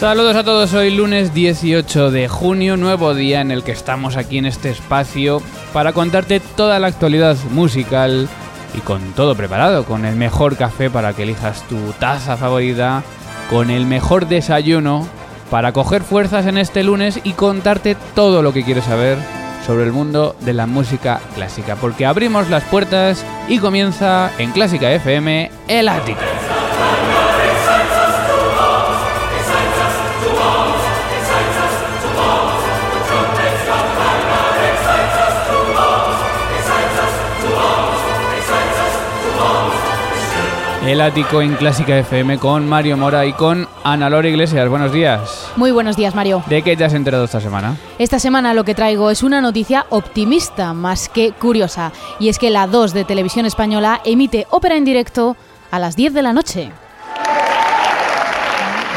Saludos a todos, hoy lunes 18 de junio, nuevo día en el que estamos aquí en este espacio para contarte toda la actualidad musical y con todo preparado, con el mejor café para que elijas tu taza favorita, con el mejor desayuno para coger fuerzas en este lunes y contarte todo lo que quieres saber sobre el mundo de la música clásica, porque abrimos las puertas y comienza en Clásica FM el ático. El ático en Clásica FM con Mario Mora y con Ana Lora Iglesias. Buenos días. Muy buenos días, Mario. ¿De qué te has enterado esta semana? Esta semana lo que traigo es una noticia optimista más que curiosa. Y es que la 2 de Televisión Española emite ópera en directo a las 10 de la noche.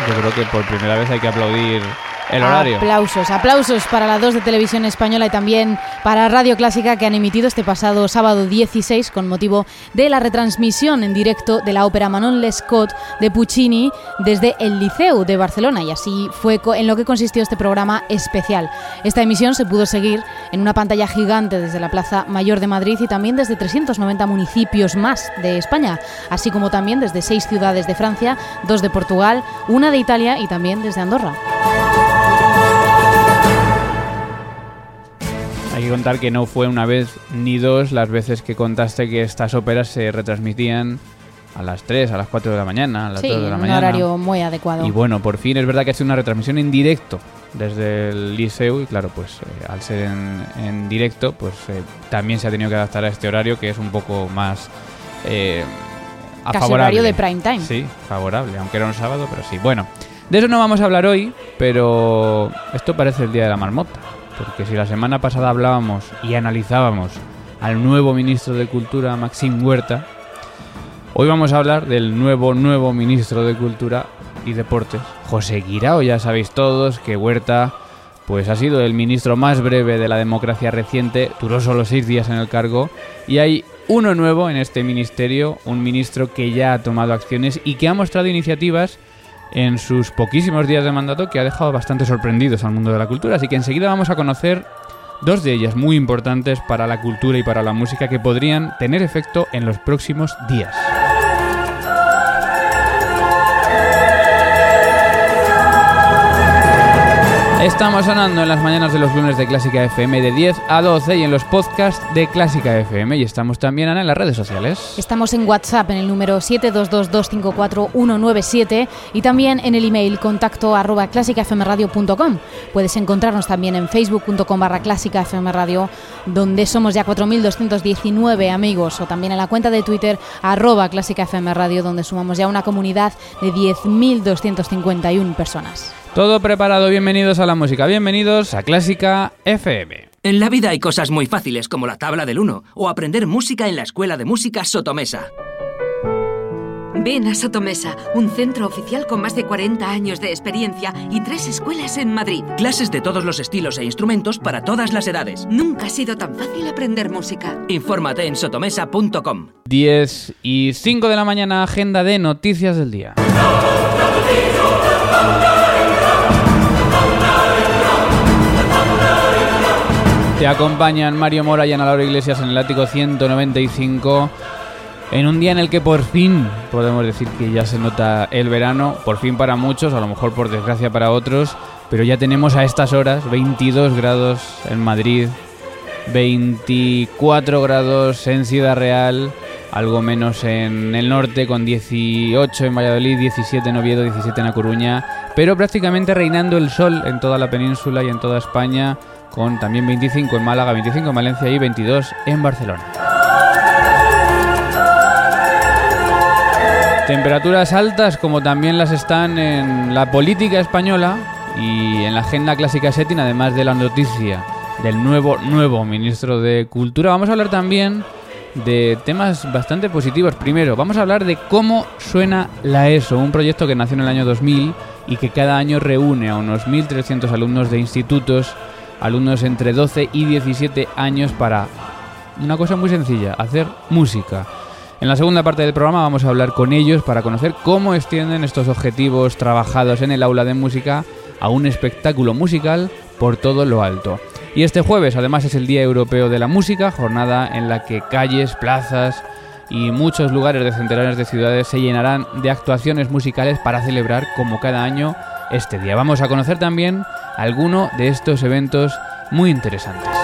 Yo creo que por primera vez hay que aplaudir el horario. Aplausos, aplausos para la 2 de Televisión Española y también para Radio Clásica que han emitido este pasado sábado 16 con motivo de la retransmisión en directo de la ópera Manon Lescaut de Puccini desde el Liceu de Barcelona y así fue en lo que consistió este programa especial. Esta emisión se pudo seguir en una pantalla gigante desde la Plaza Mayor de Madrid y también desde 390 municipios más de España, así como también desde seis ciudades de Francia, dos de Portugal, una de Italia y también desde Andorra. Que contar que no fue una vez ni dos las veces que contaste que estas óperas se retransmitían a las 3, a las 4 de la mañana, a las sí, 2 de la un mañana. horario muy adecuado. Y bueno, por fin es verdad que ha sido una retransmisión en directo desde el Liceu y claro, pues eh, al ser en, en directo, pues eh, también se ha tenido que adaptar a este horario que es un poco más eh, a Casi favorable. horario de prime time. Sí, favorable, aunque era un sábado, pero sí. Bueno, de eso no vamos a hablar hoy, pero esto parece el día de la marmota. Porque si la semana pasada hablábamos y analizábamos al nuevo ministro de Cultura, Maxim Huerta, hoy vamos a hablar del nuevo, nuevo ministro de Cultura y Deportes, José Guirao. Ya sabéis todos que Huerta pues ha sido el ministro más breve de la democracia reciente, duró solo seis días en el cargo, y hay uno nuevo en este ministerio, un ministro que ya ha tomado acciones y que ha mostrado iniciativas en sus poquísimos días de mandato que ha dejado bastante sorprendidos al mundo de la cultura. Así que enseguida vamos a conocer dos de ellas muy importantes para la cultura y para la música que podrían tener efecto en los próximos días. Estamos sonando en las mañanas de los lunes de Clásica FM de 10 a 12 y en los podcasts de Clásica FM. Y estamos también Ana, en las redes sociales. Estamos en WhatsApp en el número 722254197 y también en el email contacto arroba clásicafmradio.com. Puedes encontrarnos también en facebook.com barra clásicafmradio donde somos ya 4.219 amigos o también en la cuenta de Twitter arroba donde sumamos ya una comunidad de 10.251 personas. Todo preparado, bienvenidos a la música, bienvenidos a Clásica FM. En la vida hay cosas muy fáciles como la tabla del 1 o aprender música en la Escuela de Música Sotomesa. Ven a Sotomesa, un centro oficial con más de 40 años de experiencia y tres escuelas en Madrid. Clases de todos los estilos e instrumentos para todas las edades. Nunca ha sido tan fácil aprender música. Infórmate en sotomesa.com. 10 y 5 de la mañana, agenda de noticias del día. Te acompañan Mario Mora y Ana Laura Iglesias en el ático 195. En un día en el que por fin podemos decir que ya se nota el verano, por fin para muchos, a lo mejor por desgracia para otros, pero ya tenemos a estas horas 22 grados en Madrid, 24 grados en Ciudad Real, algo menos en el norte, con 18 en Valladolid, 17 en Oviedo, 17 en A Coruña, pero prácticamente reinando el sol en toda la península y en toda España, con también 25 en Málaga, 25 en Valencia y 22 en Barcelona. Temperaturas altas como también las están en la política española y en la agenda clásica setting, además de la noticia del nuevo nuevo ministro de Cultura. Vamos a hablar también de temas bastante positivos. Primero, vamos a hablar de cómo suena la ESO, un proyecto que nació en el año 2000 y que cada año reúne a unos 1.300 alumnos de institutos, alumnos entre 12 y 17 años para una cosa muy sencilla, hacer música. En la segunda parte del programa vamos a hablar con ellos para conocer cómo extienden estos objetivos trabajados en el aula de música a un espectáculo musical por todo lo alto. Y este jueves además es el Día Europeo de la Música, jornada en la que calles, plazas y muchos lugares de centenares de ciudades se llenarán de actuaciones musicales para celebrar como cada año este día. Vamos a conocer también alguno de estos eventos muy interesantes.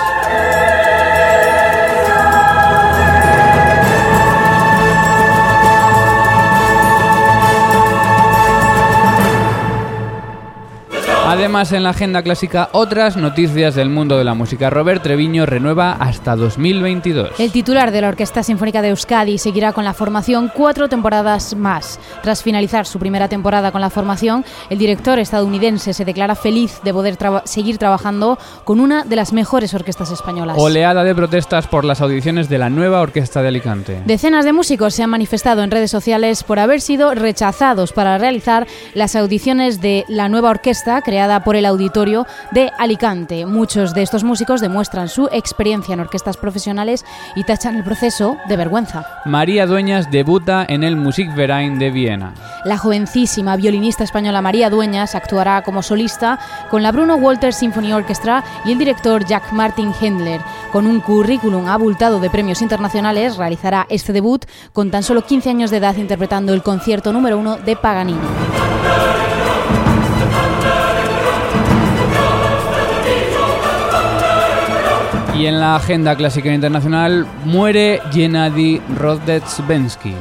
Además, en la agenda clásica, otras noticias del mundo de la música. Robert Treviño renueva hasta 2022. El titular de la Orquesta Sinfónica de Euskadi seguirá con la formación cuatro temporadas más. Tras finalizar su primera temporada con la formación, el director estadounidense se declara feliz de poder seguir trabajando con una de las mejores orquestas españolas. Oleada de protestas por las audiciones de la nueva Orquesta de Alicante. Decenas de músicos se han manifestado en redes sociales por haber sido rechazados para realizar las audiciones de la nueva orquesta creada por el auditorio de Alicante. Muchos de estos músicos demuestran su experiencia en orquestas profesionales y tachan el proceso de vergüenza. María Dueñas debuta en el Musikverein de Viena. La jovencísima violinista española María Dueñas actuará como solista con la Bruno Walters Symphony Orchestra y el director Jack Martin Hendler. Con un currículum abultado de premios internacionales, realizará este debut con tan solo 15 años de edad interpretando el concierto número uno de Paganini. Y en la agenda clásica internacional muere Gennady Rodetsvensky.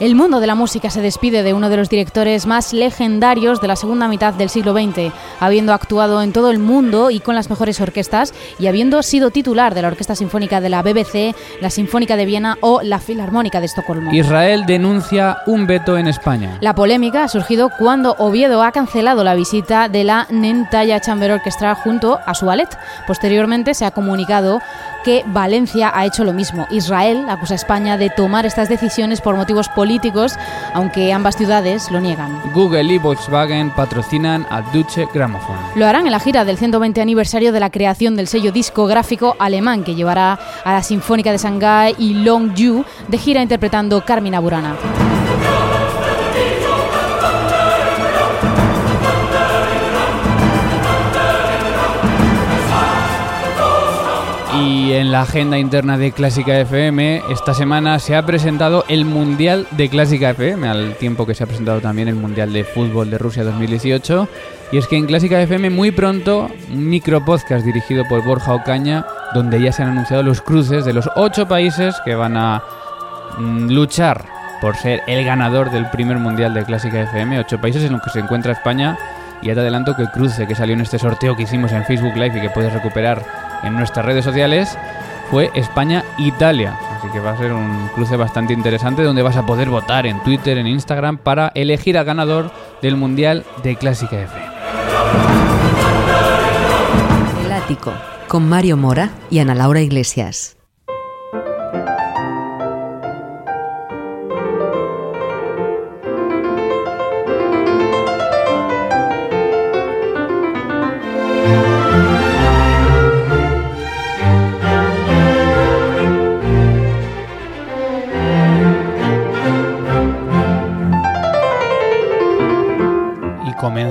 El mundo de la música se despide de uno de los directores más legendarios de la segunda mitad del siglo XX, habiendo actuado en todo el mundo y con las mejores orquestas y habiendo sido titular de la Orquesta Sinfónica de la BBC, la Sinfónica de Viena o la Filarmónica de Estocolmo. Israel denuncia un veto en España. La polémica ha surgido cuando Oviedo ha cancelado la visita de la Nentaya Chamber Orchestra junto a su ballet. Posteriormente se ha comunicado que Valencia ha hecho lo mismo. Israel acusa a España de tomar estas decisiones por motivos políticos, aunque ambas ciudades lo niegan. Google y Volkswagen patrocinan a Deutsche Grammophon. Lo harán en la gira del 120 aniversario de la creación del sello discográfico alemán que llevará a la Sinfónica de Shanghái y Long Yu de gira interpretando Carmina Burana. Y en la agenda interna de Clásica FM, esta semana se ha presentado el Mundial de Clásica FM, al tiempo que se ha presentado también el Mundial de Fútbol de Rusia 2018. Y es que en Clásica FM muy pronto, un micro podcast dirigido por Borja Ocaña, donde ya se han anunciado los cruces de los ocho países que van a mm, luchar por ser el ganador del primer Mundial de Clásica FM, ocho países en los que se encuentra España. Y ya te adelanto que el cruce que salió en este sorteo que hicimos en Facebook Live y que puedes recuperar en nuestras redes sociales fue España-Italia. Así que va a ser un cruce bastante interesante donde vas a poder votar en Twitter, en Instagram, para elegir al ganador del Mundial de Clásica FM. El Ático, con Mario Mora y Ana Laura Iglesias.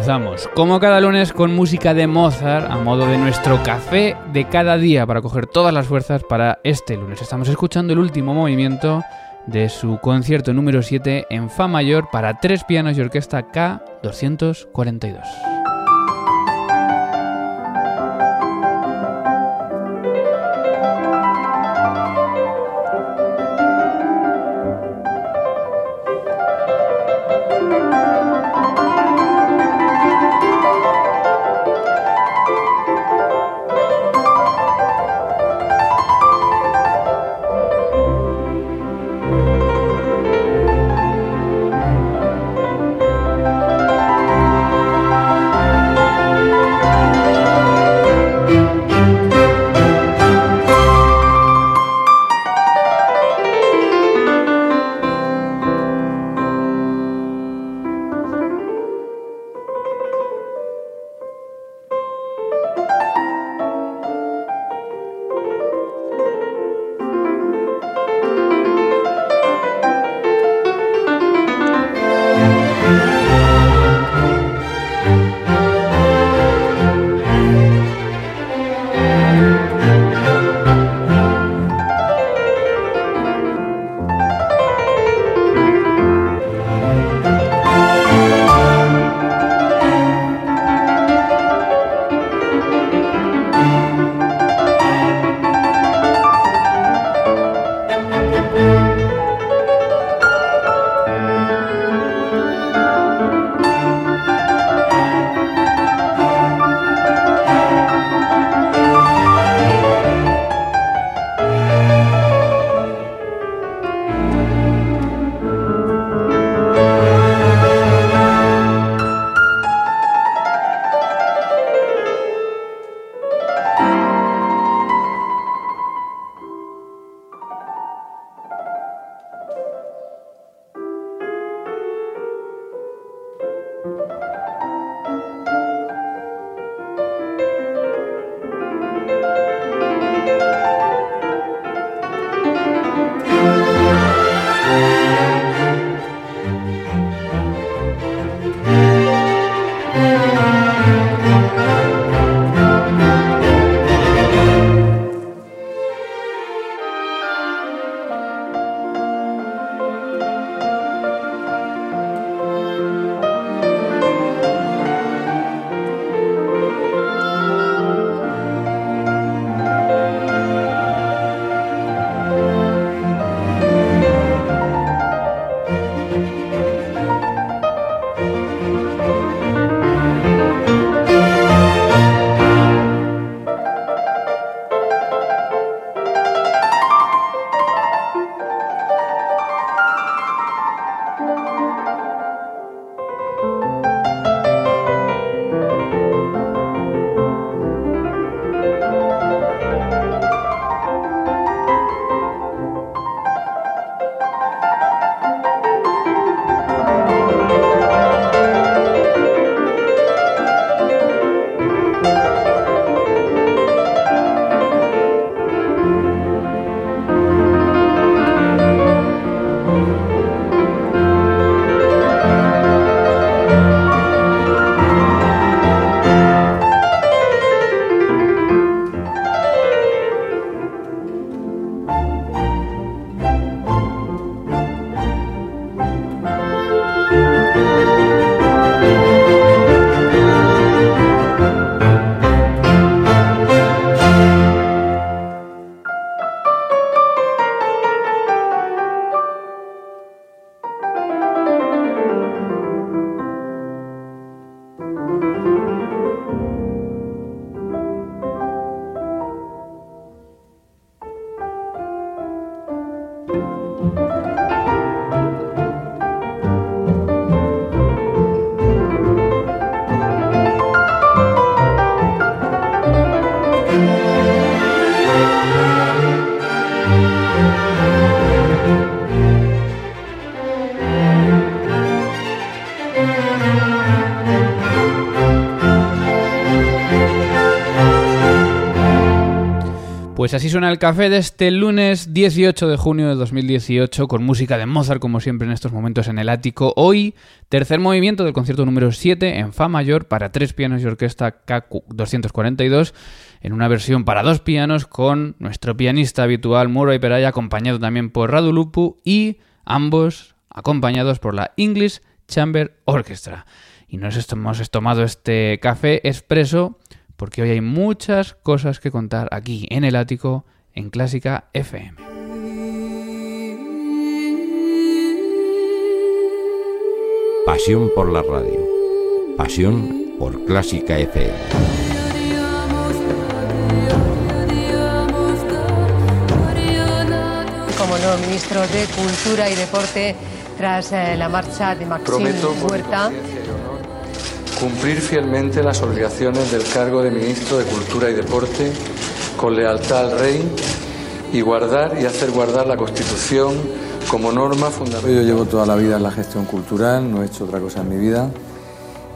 Comenzamos, como cada lunes, con música de Mozart a modo de nuestro café de cada día para coger todas las fuerzas para este lunes. Estamos escuchando el último movimiento de su concierto número 7 en Fa mayor para tres pianos y orquesta K242. Pues así suena el café de este lunes 18 de junio de 2018 con música de Mozart como siempre en estos momentos en el ático. Hoy, tercer movimiento del concierto número 7 en Fa mayor para tres pianos y orquesta K242 en una versión para dos pianos con nuestro pianista habitual Muro Peraya acompañado también por Radu Lupu y ambos acompañados por la English Chamber Orchestra. Y nos hemos tomado este café expreso porque hoy hay muchas cosas que contar aquí en el ático en Clásica FM. Pasión por la radio. Pasión por Clásica FM. Como nuevo ministro de Cultura y Deporte tras eh, la marcha de Maxim Huerta cumplir fielmente las obligaciones del cargo de ministro de Cultura y Deporte con lealtad al Rey y guardar y hacer guardar la Constitución como norma fundamental. Yo llevo toda la vida en la gestión cultural, no he hecho otra cosa en mi vida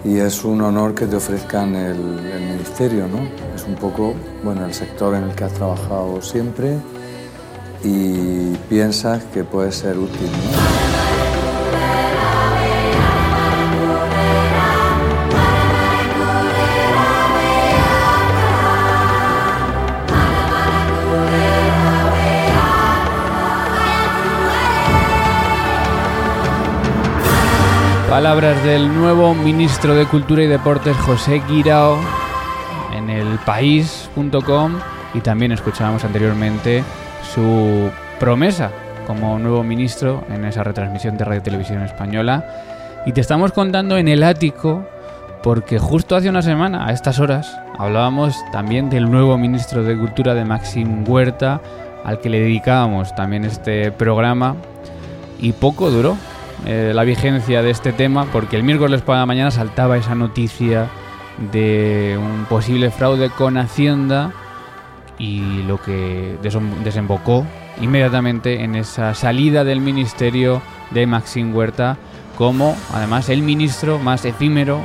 y es un honor que te ofrezcan el, ministerio, ¿no? Es un poco, bueno, el sector en el que has trabajado siempre y piensas que puede ser útil. Palabras del nuevo ministro de Cultura y Deportes, José Guirao, en el país.com y también escuchábamos anteriormente su promesa como nuevo ministro en esa retransmisión de Radio Televisión Española. Y te estamos contando en el ático porque justo hace una semana, a estas horas, hablábamos también del nuevo ministro de Cultura de Maxim Huerta, al que le dedicábamos también este programa. Y poco duró, eh, la vigencia de este tema porque el miércoles por la mañana saltaba esa noticia de un posible fraude con Hacienda y lo que desembocó inmediatamente en esa salida del ministerio de Maxim Huerta como además el ministro más efímero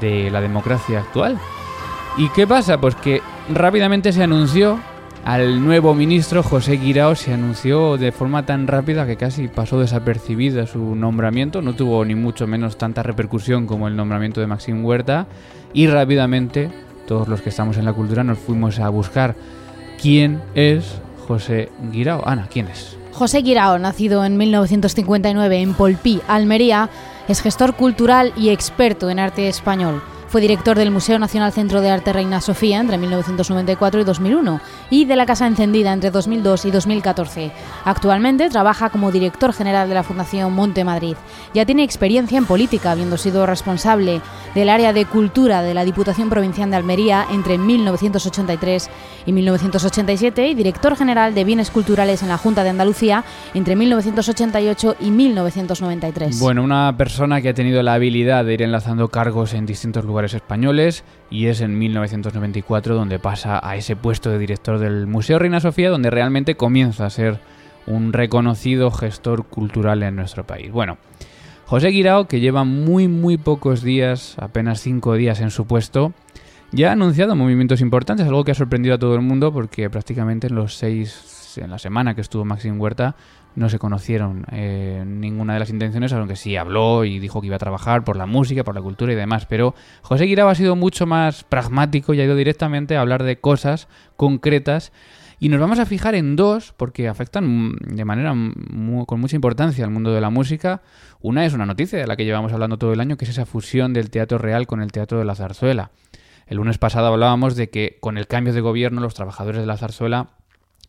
de la democracia actual. ¿Y qué pasa? Pues que rápidamente se anunció al nuevo ministro José Guirao se anunció de forma tan rápida que casi pasó desapercibida su nombramiento, no tuvo ni mucho menos tanta repercusión como el nombramiento de Maxim Huerta y rápidamente todos los que estamos en la cultura nos fuimos a buscar quién es José Guirao. Ana, ¿quién es? José Guirao, nacido en 1959 en Polpí, Almería, es gestor cultural y experto en arte español. Fue director del Museo Nacional Centro de Arte Reina Sofía entre 1994 y 2001 y de la Casa Encendida entre 2002 y 2014. Actualmente trabaja como director general de la Fundación Monte Madrid. Ya tiene experiencia en política, habiendo sido responsable del área de cultura de la Diputación Provincial de Almería entre 1983 y 1987 y director general de bienes culturales en la Junta de Andalucía entre 1988 y 1993. Bueno, una persona que ha tenido la habilidad de ir enlazando cargos en distintos lugares españoles y es en 1994 donde pasa a ese puesto de director del Museo Reina Sofía donde realmente comienza a ser un reconocido gestor cultural en nuestro país. Bueno, José Guirao, que lleva muy muy pocos días, apenas cinco días en su puesto, ya ha anunciado movimientos importantes, algo que ha sorprendido a todo el mundo porque prácticamente en los seis, en la semana que estuvo Maxim Huerta, no se conocieron eh, ninguna de las intenciones, aunque sí habló y dijo que iba a trabajar por la música, por la cultura y demás. Pero José Guirao ha sido mucho más pragmático y ha ido directamente a hablar de cosas concretas. Y nos vamos a fijar en dos porque afectan de manera con mucha importancia al mundo de la música. Una es una noticia de la que llevamos hablando todo el año, que es esa fusión del teatro real con el teatro de la zarzuela. El lunes pasado hablábamos de que con el cambio de gobierno los trabajadores de la zarzuela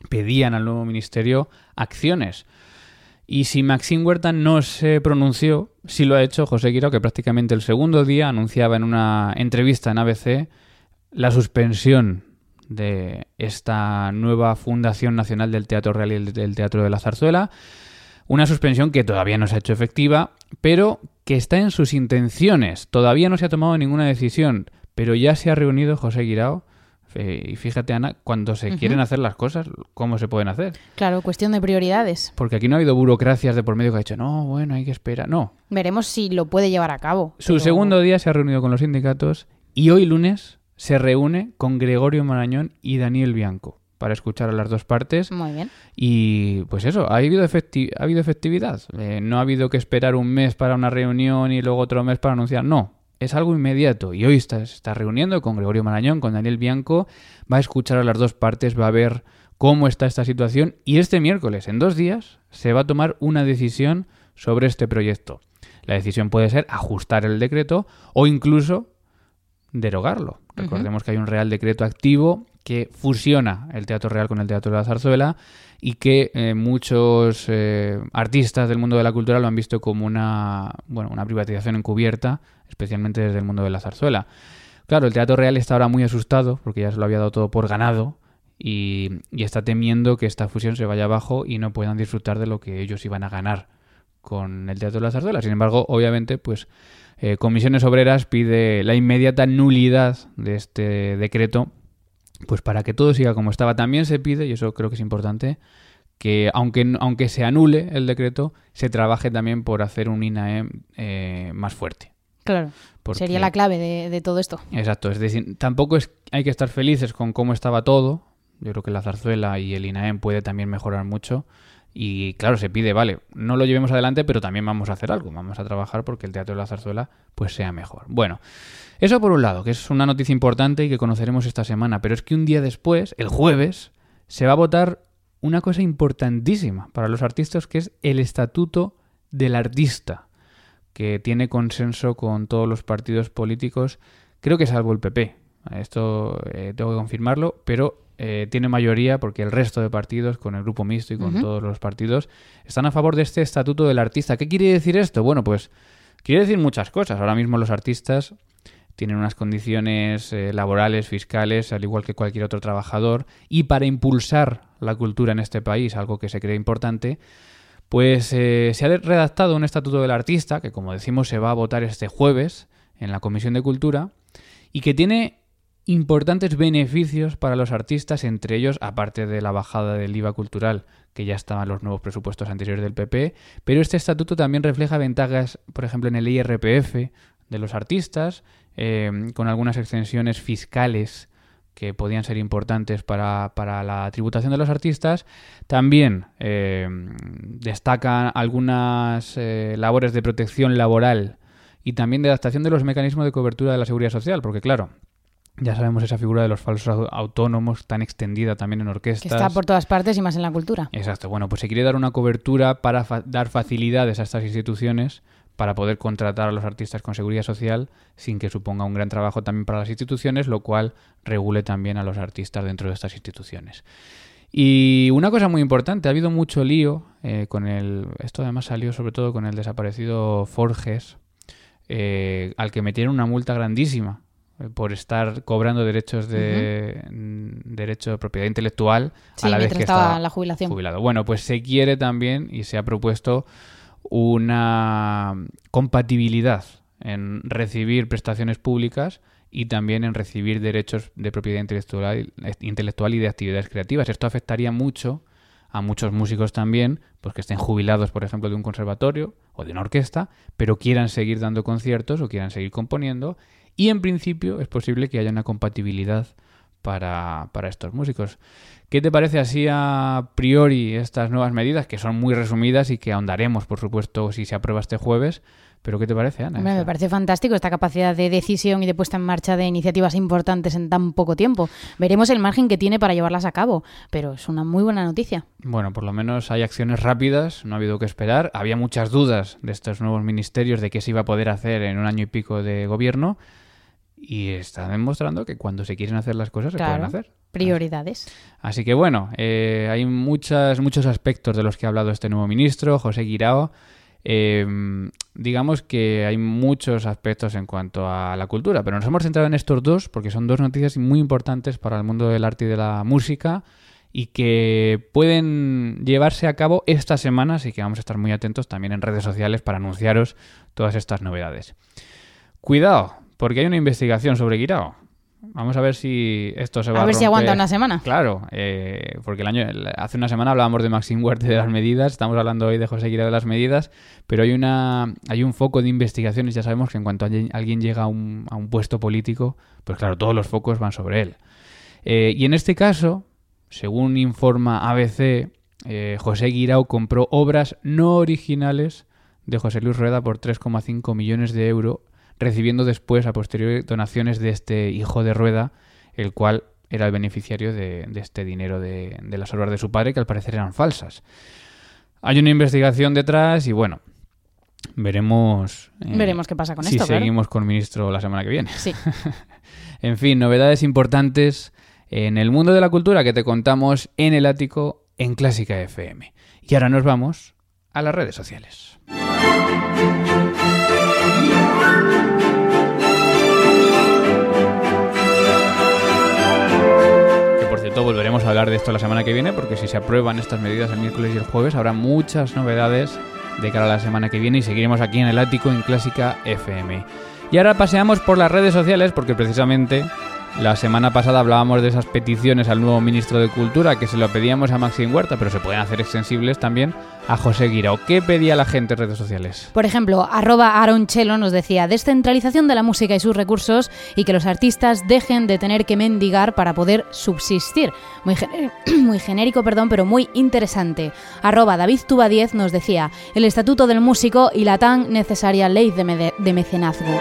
pedían al nuevo ministerio acciones. Y si Maxim Huerta no se pronunció, sí lo ha hecho José Guirao, que prácticamente el segundo día anunciaba en una entrevista en ABC la suspensión de esta nueva Fundación Nacional del Teatro Real y del Teatro de la Zarzuela. Una suspensión que todavía no se ha hecho efectiva, pero que está en sus intenciones. Todavía no se ha tomado ninguna decisión, pero ya se ha reunido José Guirao. Eh, y fíjate, Ana, cuando se quieren hacer las cosas, ¿cómo se pueden hacer? Claro, cuestión de prioridades. Porque aquí no ha habido burocracias de por medio que ha dicho, no, bueno, hay que esperar. No. Veremos si lo puede llevar a cabo. Su segundo día se ha reunido con los sindicatos y hoy lunes se reúne con Gregorio Marañón y Daniel Bianco. para escuchar a las dos partes. Muy bien. Y pues eso, ha habido, efecti- ha habido efectividad. Eh, no ha habido que esperar un mes para una reunión y luego otro mes para anunciar. No, es algo inmediato. Y hoy está, se está reuniendo con Gregorio Marañón, con Daniel Bianco. Va a escuchar a las dos partes, va a ver cómo está esta situación. Y este miércoles, en dos días, se va a tomar una decisión sobre este proyecto. La decisión puede ser ajustar el decreto o incluso derogarlo. Recordemos que hay un Real Decreto activo que fusiona el Teatro Real con el Teatro de la Zarzuela y que eh, muchos eh, artistas del mundo de la cultura lo han visto como una, bueno, una privatización encubierta, especialmente desde el mundo de la zarzuela. Claro, el Teatro Real está ahora muy asustado porque ya se lo había dado todo por ganado y, y está temiendo que esta fusión se vaya abajo y no puedan disfrutar de lo que ellos iban a ganar con el Teatro de la Zarzuela. Sin embargo, obviamente, pues eh, Comisiones Obreras pide la inmediata nulidad de este decreto, pues para que todo siga como estaba. También se pide, y eso creo que es importante, que aunque, aunque se anule el decreto, se trabaje también por hacer un INAEM eh, más fuerte. Claro. Porque- Sería la clave de, de todo esto. Exacto, es decir, tampoco es, hay que estar felices con cómo estaba todo. Yo creo que la zarzuela y el INAEM puede también mejorar mucho. Y claro, se pide, vale, no lo llevemos adelante, pero también vamos a hacer algo. Vamos a trabajar porque el teatro de la zarzuela pues sea mejor. Bueno, eso por un lado, que es una noticia importante y que conoceremos esta semana. Pero es que un día después, el jueves, se va a votar una cosa importantísima para los artistas, que es el estatuto del artista que tiene consenso con todos los partidos políticos, creo que salvo el PP. Esto eh, tengo que confirmarlo, pero eh, tiene mayoría porque el resto de partidos, con el grupo mixto y con todos los partidos, están a favor de este estatuto del artista. ¿Qué quiere decir esto? Bueno, pues quiere decir muchas cosas. Ahora mismo los artistas tienen unas condiciones eh, laborales, fiscales, al igual que cualquier otro trabajador, y para impulsar la cultura en este país, algo que se cree importante, pues eh, se ha redactado un estatuto del artista, que como decimos se va a votar este jueves en la Comisión de Cultura, y que tiene importantes beneficios para los artistas, entre ellos, aparte de la bajada del IVA cultural, que ya estaban los nuevos presupuestos anteriores del PP, pero este estatuto también refleja ventajas, por ejemplo, en el IRPF de los artistas, eh, con algunas extensiones fiscales que podían ser importantes para, para la tributación de los artistas. También eh, destacan algunas eh, labores de protección laboral y también de adaptación de los mecanismos de cobertura de la seguridad social, porque claro, ya sabemos esa figura de los falsos au- autónomos tan extendida también en Que orquestas. está por todas partes y más en la cultura. Exacto. Bueno, pues se quiere dar una cobertura para fa- dar facilidades a estas instituciones para poder contratar a los artistas con seguridad social sin que suponga un gran trabajo también para las instituciones, lo cual regule también a los artistas dentro de estas instituciones. Y una cosa muy importante, ha habido mucho lío eh, con el... Esto además salió sobre todo con el desaparecido Forges, eh, al que metieron una multa grandísima por estar cobrando derechos de derecho de propiedad intelectual Sí, a la vez que estaba estaba la jubilación. jubilado. Bueno, pues se quiere también y se ha propuesto una compatibilidad en recibir prestaciones públicas y también en recibir derechos de propiedad intelectual, intelectual y de actividades creativas. Esto afectaría mucho a muchos músicos también, pues que estén jubilados, por ejemplo, de un conservatorio o de una orquesta, pero quieran seguir dando conciertos o quieran seguir componiendo. Y en principio es posible que haya una compatibilidad para, para estos músicos. ¿Qué te parece así a priori estas nuevas medidas, que son muy resumidas y que ahondaremos, por supuesto, si se aprueba este jueves? Pero ¿qué te parece, Ana? Me parece fantástico esta capacidad de decisión y de puesta en marcha de iniciativas importantes en tan poco tiempo. Veremos el margen que tiene para llevarlas a cabo, pero es una muy buena noticia. Bueno, por lo menos hay acciones rápidas, no ha habido que esperar. Había muchas dudas de estos nuevos ministerios de qué se iba a poder hacer en un año y pico de gobierno y está demostrando que cuando se quieren hacer las cosas se pueden hacer. Prioridades. Así que bueno, eh, hay muchas, muchos aspectos de los que ha hablado este nuevo ministro, José Guirao. Eh, digamos que hay muchos aspectos en cuanto a la cultura, pero nos hemos centrado en estos dos porque son dos noticias muy importantes para el mundo del arte y de la música y que pueden llevarse a cabo esta semana, así que vamos a estar muy atentos también en redes sociales para anunciaros todas estas novedades. Cuidado, porque hay una investigación sobre Guirao. Vamos a ver si esto se va a A ver si aguanta una semana. Claro, eh, porque el año, hace una semana hablábamos de Maxim Huerte de las medidas, estamos hablando hoy de José Guirao de las medidas, pero hay una hay un foco de investigaciones, ya sabemos que en cuanto alguien, alguien llega a un, a un puesto político, pues claro, todos los focos van sobre él. Eh, y en este caso según informa ABC, eh, José Guirao compró obras no originales de José Luis Rueda por 3,5 millones de euros, recibiendo después a posteriori donaciones de este hijo de Rueda, el cual era el beneficiario de, de este dinero de, de las obras de su padre, que al parecer eran falsas. Hay una investigación detrás y bueno, veremos. eh, Veremos qué pasa con si esto, claro. seguimos con ministro la semana que viene. Sí. En fin, novedades importantes en el mundo de la cultura que te contamos en el ático en Clásica FM. Y ahora nos vamos a las redes sociales. Volveremos a hablar de esto la semana que viene porque si se aprueban estas medidas el miércoles y el jueves habrá muchas novedades de cara a la semana que viene y seguiremos aquí en el ático en Clásica FM. Y ahora paseamos por las redes sociales porque precisamente la semana pasada hablábamos de esas peticiones al nuevo ministro de Cultura que se lo pedíamos a Maxim Huerta, pero se pueden hacer extensibles también a José Guirao. ¿Qué pedía la gente en redes sociales? Por ejemplo, arroba Aronchelo nos decía descentralización de la música y sus recursos y que los artistas dejen de tener que mendigar para poder subsistir. Muy, muy genérico, perdón, pero muy interesante. Arroba David Tuba 10 nos decía el estatuto del músico y la tan necesaria ley de mecenazgo.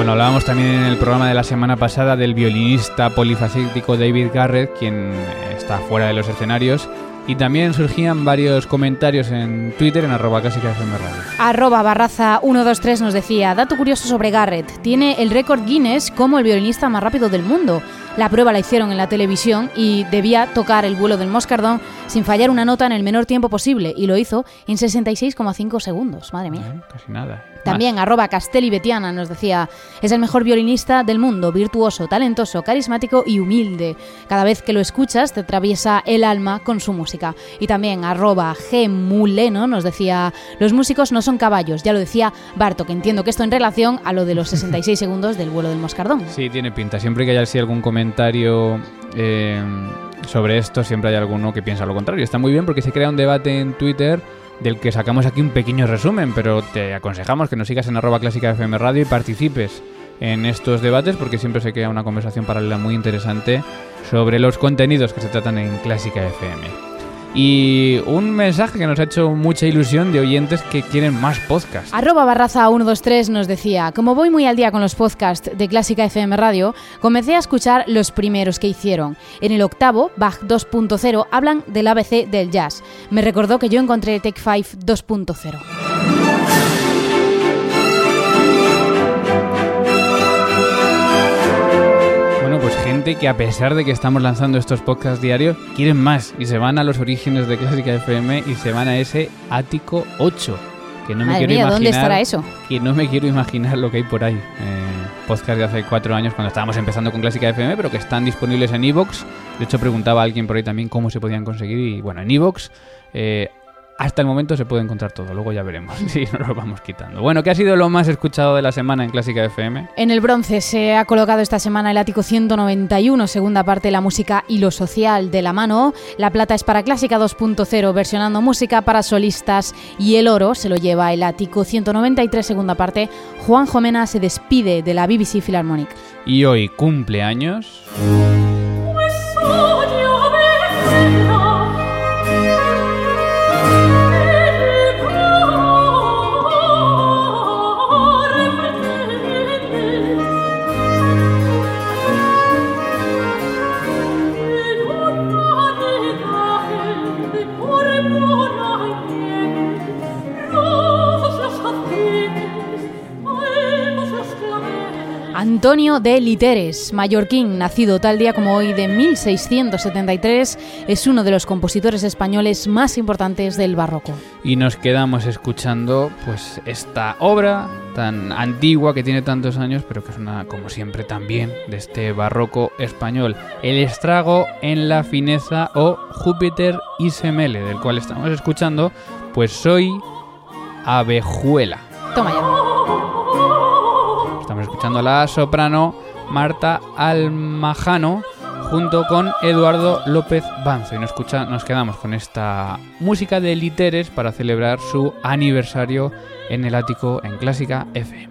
Bueno, hablábamos también en el programa de la semana pasada del violinista polifacético David Garrett, quien está fuera de los escenarios. Y también surgían varios comentarios en Twitter en arroba FM Radio. Arroba Barraza 123 nos decía, dato curioso sobre Garrett, tiene el récord Guinness como el violinista más rápido del mundo. La prueba la hicieron en la televisión y debía tocar el vuelo del moscardón sin fallar una nota en el menor tiempo posible y lo hizo en 66,5 segundos. Madre mía. Eh, Casi nada. También arroba Castelli Betiana nos decía, es el mejor violinista del mundo, virtuoso, talentoso, carismático y humilde. Cada vez que lo escuchas te atraviesa el alma con su música. Y también arroba G Muleno nos decía, los músicos no son caballos, ya lo decía Barto, que entiendo que esto en relación a lo de los 66 segundos del vuelo del moscardón. Sí, tiene pinta. Siempre que haya así algún comentario eh, sobre esto, siempre hay alguno que piensa lo contrario. Está muy bien porque se crea un debate en Twitter del que sacamos aquí un pequeño resumen, pero te aconsejamos que nos sigas en arroba clásica FM Radio y participes en estos debates porque siempre se crea una conversación paralela muy interesante sobre los contenidos que se tratan en Clásica FM. Y un mensaje que nos ha hecho mucha ilusión de oyentes que quieren más podcast. Arroba Barraza 123 nos decía, como voy muy al día con los podcasts de Clásica FM Radio, comencé a escuchar los primeros que hicieron. En el octavo, Bach 2.0, hablan del ABC del jazz. Me recordó que yo encontré Take 5 2.0. gente que a pesar de que estamos lanzando estos podcasts diarios, quieren más y se van a los orígenes de Clásica FM y se van a ese ático 8. Que no me quiero mía, imaginar. ¿dónde estará eso? Que no me quiero imaginar lo que hay por ahí. Eh, podcast de hace cuatro años cuando estábamos empezando con Clásica FM, pero que están disponibles en Evox. De hecho, preguntaba a alguien por ahí también cómo se podían conseguir. Y bueno, en Evox. eh, hasta el momento se puede encontrar todo, luego ya veremos si nos lo vamos quitando. Bueno, ¿qué ha sido lo más escuchado de la semana en Clásica FM? En el bronce se ha colocado esta semana el ático 191, segunda parte, la música y lo social de la mano. La plata es para Clásica 2.0, versionando música para solistas. Y el oro se lo lleva el ático 193, segunda parte. Juan Jomena se despide de la BBC Philharmonic. Y hoy cumpleaños. Antonio de Literes, mallorquín, nacido tal día como hoy de 1673, es uno de los compositores españoles más importantes del barroco. Y nos quedamos escuchando pues esta obra tan antigua que tiene tantos años, pero que es una, como siempre, también de este barroco español. El estrago en la fineza o Júpiter y Semele, del cual estamos escuchando, pues soy abejuela. Toma ya. La soprano Marta Almajano junto con Eduardo López Banzo. Y nos, escucha, nos quedamos con esta música de Literes para celebrar su aniversario en el ático en Clásica FM.